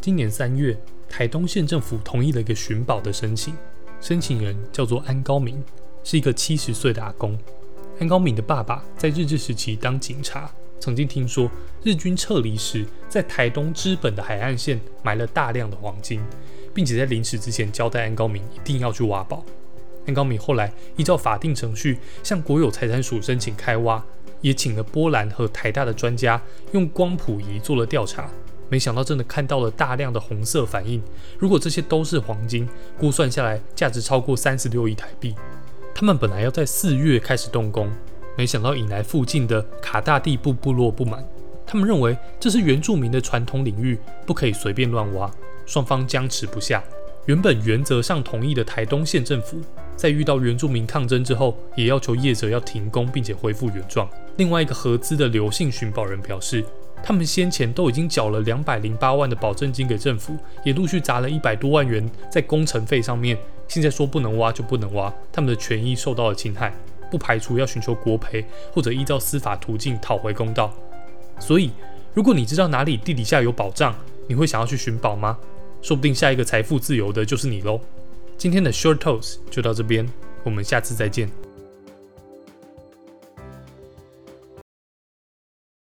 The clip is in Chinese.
今年三月，台东县政府同意了一个寻宝的申请，申请人叫做安高明，是一个七十岁的阿公。安高明的爸爸在日治时期当警察，曾经听说日军撤离时在台东知本的海岸线埋了大量的黄金，并且在临死之前交代安高明一定要去挖宝。安高明后来依照法定程序向国有财产署申请开挖。也请了波兰和台大的专家用光谱仪做了调查，没想到真的看到了大量的红色反应。如果这些都是黄金，估算下来价值超过三十六亿台币。他们本来要在四月开始动工，没想到引来附近的卡大地部部落不满，他们认为这是原住民的传统领域，不可以随便乱挖，双方僵持不下。原本原则上同意的台东县政府。在遇到原住民抗争之后，也要求业者要停工，并且恢复原状。另外一个合资的刘姓寻宝人表示，他们先前都已经缴了两百零八万的保证金给政府，也陆续砸了一百多万元在工程费上面。现在说不能挖就不能挖，他们的权益受到了侵害，不排除要寻求国赔或者依照司法途径讨回公道。所以，如果你知道哪里地底下有宝藏，你会想要去寻宝吗？说不定下一个财富自由的就是你喽。今天的 Short Toast 就到这边，我们下次再见。